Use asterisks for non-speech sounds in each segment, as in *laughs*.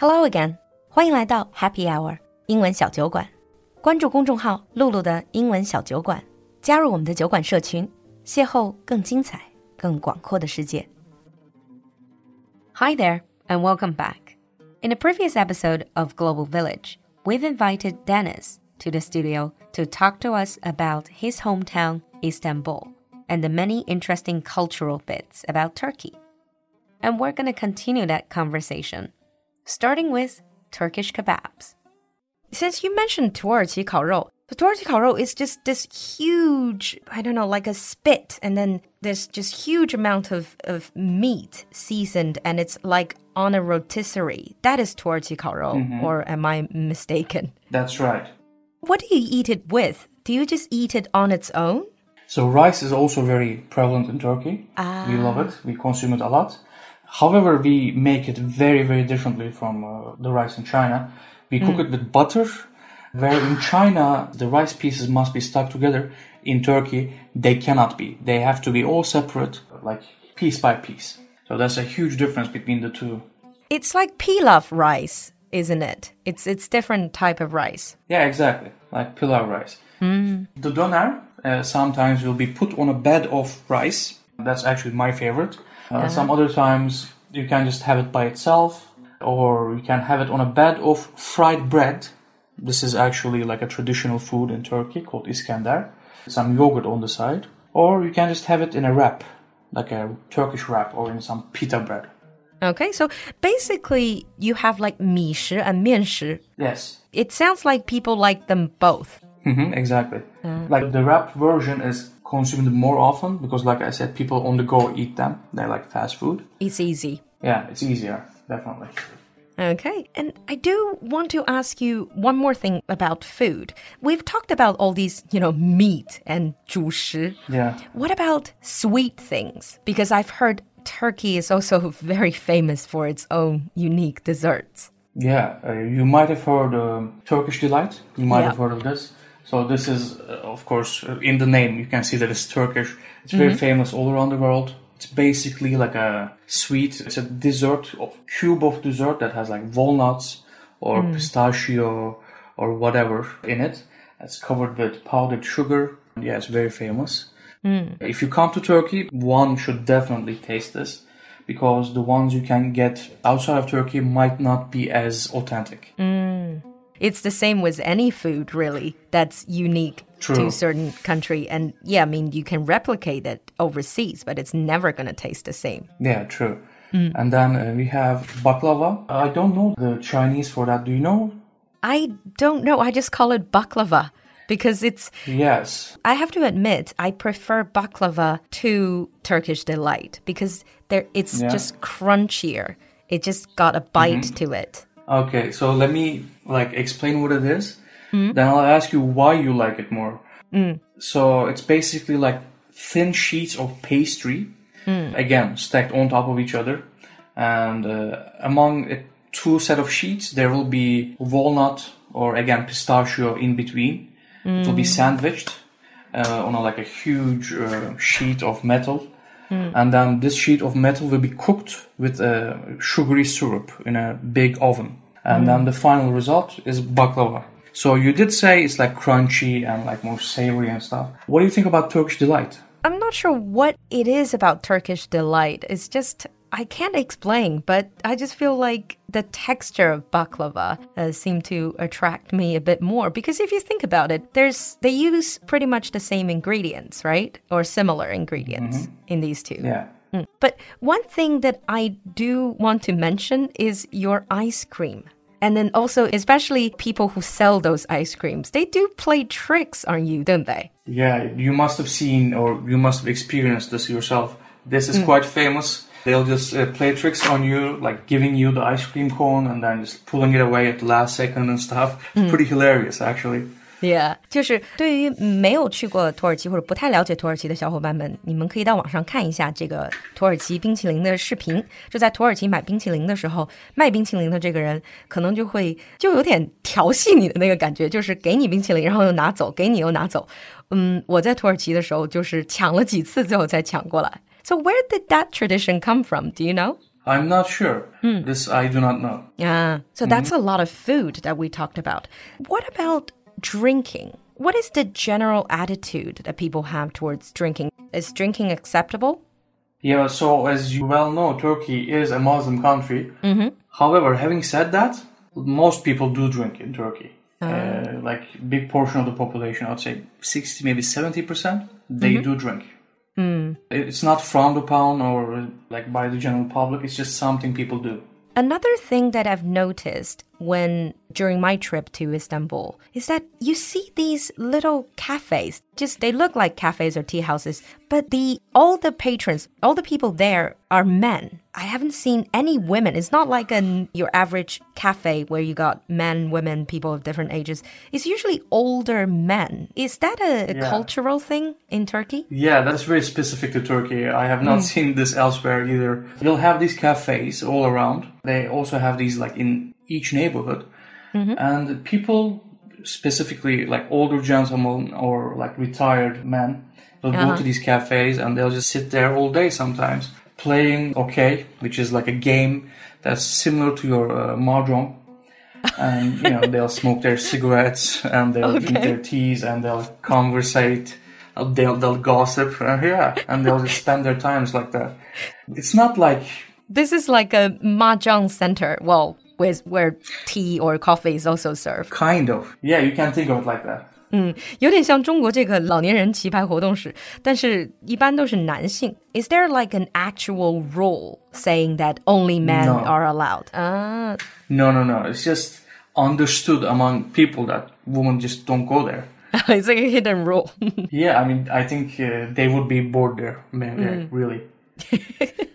Hello again，欢迎来到 Happy Hour 英文小酒馆。关注公众号“露露的英文小酒馆”，加入我们的酒馆社群，邂逅更精彩、更广阔的世界。Hi there, and welcome back. In a previous episode of Global Village, we've invited Deniz to the studio to talk to us about his hometown, Istanbul, and the many interesting cultural bits about Turkey. And we're going to continue that conversation starting with Turkish kebabs. Since you mentioned 土耳其烤肉, the 土耳其烤肉 is just this huge, I don't know, like a spit, and then there's just huge amount of, of meat seasoned, and it's like on a rotisserie. That is 土耳其烤肉, or am I mistaken? That's right. What do you eat it with? Do you just eat it on its own? So rice is also very prevalent in Turkey. We love it. We consume it a lot. However, we make it very, very differently from uh, the rice in China. We cook it with butter, where in China the rice pieces must be stuck together. In Turkey, they cannot be. They have to be all separate, like piece by piece. So that's a huge difference between the two. It's like pilaf rice, isn't it? It's it's different type of rice. Yeah, exactly. Like pilaf rice. The doner uh, sometimes will be put on a bed of rice. That's actually my favorite. Uh, some other times you can just have it by itself, or you can have it on a bed of fried bread. This is actually like a traditional food in Turkey called iskender. Some yogurt on the side, or you can just have it in a wrap, like a Turkish wrap, or in some pita bread. Okay, so basically you have like mishi and mian. Yes. It sounds like people like them both hmm exactly. Like the wrap version is consumed more often because, like I said, people on the go eat them. They're like fast food. It's easy. Yeah, it's easier, definitely. Okay, and I do want to ask you one more thing about food. We've talked about all these, you know, meat and 主食. Yeah. What about sweet things? Because I've heard Turkey is also *laughs* very famous for its own unique desserts. Yeah, uh, you might have heard um, Turkish delight. You might Yeah. have heard of this. So this is, uh, of course, uh, in the name you can see that it's Turkish. It's very famous all around the world. It's basically like a sweet. It's a dessert, of cube of dessert that has like walnuts or pistachio or whatever in it. It's covered with powdered sugar. Yeah, it's very famous. If you come to Turkey, one should definitely taste this because the ones you can get outside of Turkey might not be as authentic. It's the same with any food, really, that's unique to a certain country. And yeah, I mean, you can replicate it overseas, but it's never going to taste the same. Yeah, true. And then uh, we have baklava. I don't know the Chinese for that. Do you know? I don't know. I just call it baklava because it's, Yes. I have to admit, I prefer baklava to Turkish delight because there, it's Yeah. just crunchier. It just got a bite to it. Okay, so let me like explain what it is. Then I'll ask you why you like it more. So it's basically like thin sheets of pastry, again stacked on top of each other, and uh, among a two set of sheets there will be walnut or again pistachio in between. It will be sandwiched uh, on a, like a huge uh, sheet of metal. Hmm. And then this sheet of metal will be cooked with a sugary syrup in a big oven. And then hmm. the final result is baklava. So you did say it's like crunchy and like more savory and stuff. What do you think about Turkish delight? I'm not sure what it is about Turkish delight. It's just I can't explain, but I just feel like the texture of baklava uh, seemed to attract me a bit more because if you think about it, there's they use pretty much the same ingredients, right? Or similar ingredients in these two. Yeah. Mm. But one thing that I do want to mention is your ice cream. And then also, especially people who sell those ice creams, they do play tricks on you, don't they? Yeah, you must have seen or you must have experienced this yourself. This is quite famous. They'll just uh, play tricks on you, like giving you the ice cream cone and then just pulling it away at the last second and stuff. It's pretty hilarious, actually. Yeah，就是对于没有去过土耳其或者不太了解土耳其的小伙伴们，你们可以到网上看一下这个土耳其冰淇淋的视频。就在土耳其买冰淇淋的时候，卖冰淇淋的这个人可能就会就有点调戏你的那个感觉，就是给你冰淇淋，然后又拿走，给你又拿走。嗯，我在土耳其的时候就是抢了几次，最后才抢过来。So where did that tradition come from? Do you know? I'm not sure. Hmm. This I do not know. Yeah. So mm -hmm. that's a lot of food that we talked about. What about drinking? What is the general attitude that people have towards drinking? Is drinking acceptable? Yeah, so as you well know, Turkey is a Muslim country. Mm -hmm. However, having said that, most people do drink in Turkey. Uh, uh, like big portion of the population, I would say 60, maybe 70%, they mm-hmm. do drink. Mm. It's not frowned upon or like by the general public. It's just something people do. Another thing that I've noticed when during my trip to Istanbul is that you see these little cafes. Just they look like cafes or tea houses, but the all the patrons, all the people there are men. I haven't seen any women. It's not like an your average cafe where you got men, women, people of different ages. It's usually older men. Is that a, a yeah. cultural thing in Turkey? Yeah, that's very specific to Turkey. I have not mm. seen this elsewhere either. You'll have these cafes all around. They also have these like in each neighborhood. Mm-hmm. And people, specifically like older gentlemen or like retired men, will uh-huh. go to these cafes and they'll just sit there all day sometimes playing okey, which is like a game that's similar to your uh, mahjong. and you know they'll smoke their cigarettes and they'll okay. drink their teas and they'll conversate uh, they'll they'll gossip uh, yeah and they'll just spend their times like that it's not like this is like a mahjong center well with where tea or coffee is also served. Kind of, yeah, you can think of it like that. 嗯，有点像中国这个老年人棋牌活动室，但是一般都是男性。Is there like an actual rule saying that only men no. are allowed? Ah. No, no, no. It's just understood among people that women just don't go there. *laughs* it's like a hidden rule. *laughs* yeah, I mean, I think uh, they would be bored there, mm. really.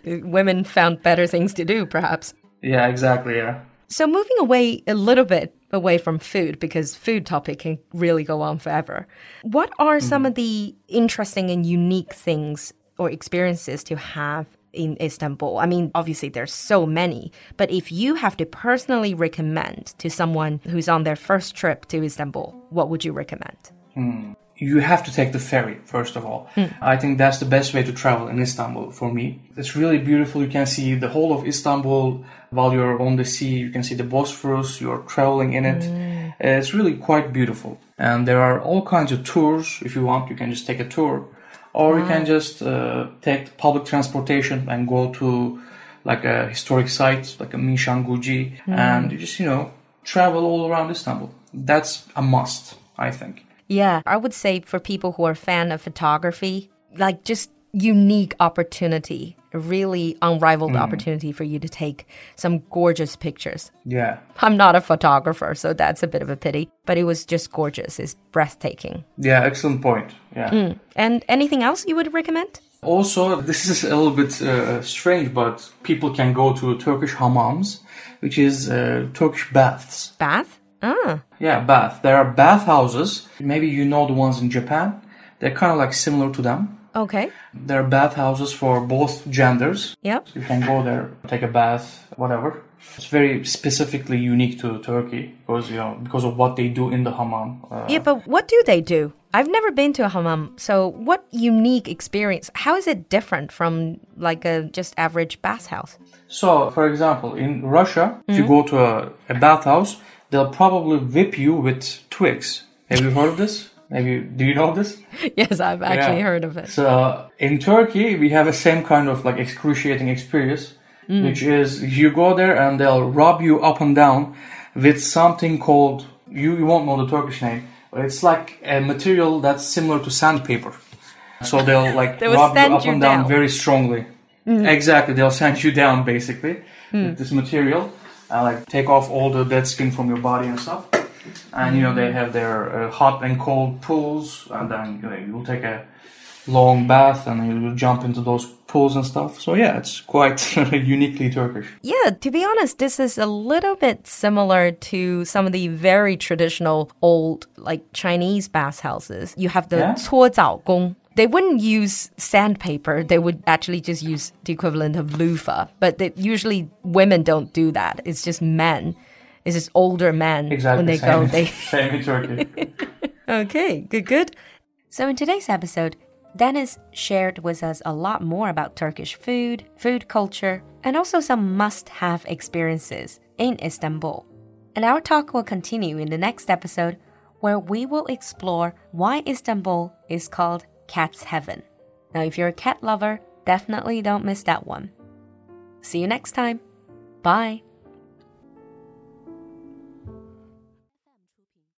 Women *laughs* found better things to do, perhaps. Yeah, exactly. Yeah. So moving away a little bit away from food because food topic can really go on forever. What are some of the interesting and unique things or experiences to have in Istanbul? I mean, obviously there's so many, but if you have to personally recommend to someone who's on their first trip to Istanbul, what would you recommend? Mm you have to take the ferry first of all. Mm. I think that's the best way to travel in Istanbul for me. It's really beautiful. You can see the whole of Istanbul while you're on the sea. You can see the Bosphorus. You're traveling in it. Mm. It's really quite beautiful. And there are all kinds of tours. If you want, you can just take a tour, or you can just uh, take public transportation and go to like a historic site, like a Mishanguji, mm. and you just you know travel all around Istanbul. That's a must, I think. Yeah, I would say for people who are fan of photography, like just unique opportunity, a really unrivaled mm. opportunity for you to take some gorgeous pictures. Yeah. I'm not a photographer, so that's a bit of a pity, but it was just gorgeous. It's breathtaking. Yeah, excellent point. Yeah. Mm. And anything else you would recommend? Also, this is a little bit uh, strange, but people can go to Turkish hammams, which is uh, Turkish baths. Bath? Ah. Yeah, bath. There are bathhouses. Maybe you know the ones in Japan. They're kind of like similar to them. Okay. There are bathhouses for both genders. Yep. You can go there, take a bath, whatever. It's very specifically unique to Turkey because you know because of what they do in the hammam. Uh, yeah, but what do they do? I've never been to a hammam, so what unique experience? How is it different from like a just average bathhouse? So, for example, in Russia, mm -hmm. if you mm-hmm. go to a, a bathhouse, they'll probably whip you with twigs. Have you heard of this? Have you, do you know this? *laughs* yes, I've actually yeah. heard of it. So in Turkey, we have the same kind of like excruciating experience, mm. which is you go there and they'll rub you up and down with something called, you, you won't know the Turkish name, but it's like a material that's similar to sandpaper. So they'll *laughs* like they rub you up and down, down very strongly. Mm. Exactly, they'll send you down basically mm. with this material uh, like take off all the dead skin from your body and stuff. And you know they have their uh, hot and cold pools, and then you know, you'll take a long bath and you jump into those pools and stuff. So yeah, it's quite *laughs* uniquely Turkish. Yeah, to be honest, this is a little bit similar to some of the very traditional old like Chinese bathhouses. You have the yeah? gong they wouldn't use sandpaper. They would actually just use the equivalent of loofah. But they, usually women don't do that. It's just men. It's just older men exactly when they same, go. They *laughs* same in Turkey. *laughs* okay, good, good. So in today's episode, Deniz shared with us a lot more about Turkish food, food culture, and also some must-have experiences in Istanbul. And our talk will continue in the next episode, where we will explore why Istanbul is called Cat's Heaven. Now, if you're a cat lover, definitely don't miss that one. See you next time. Bye.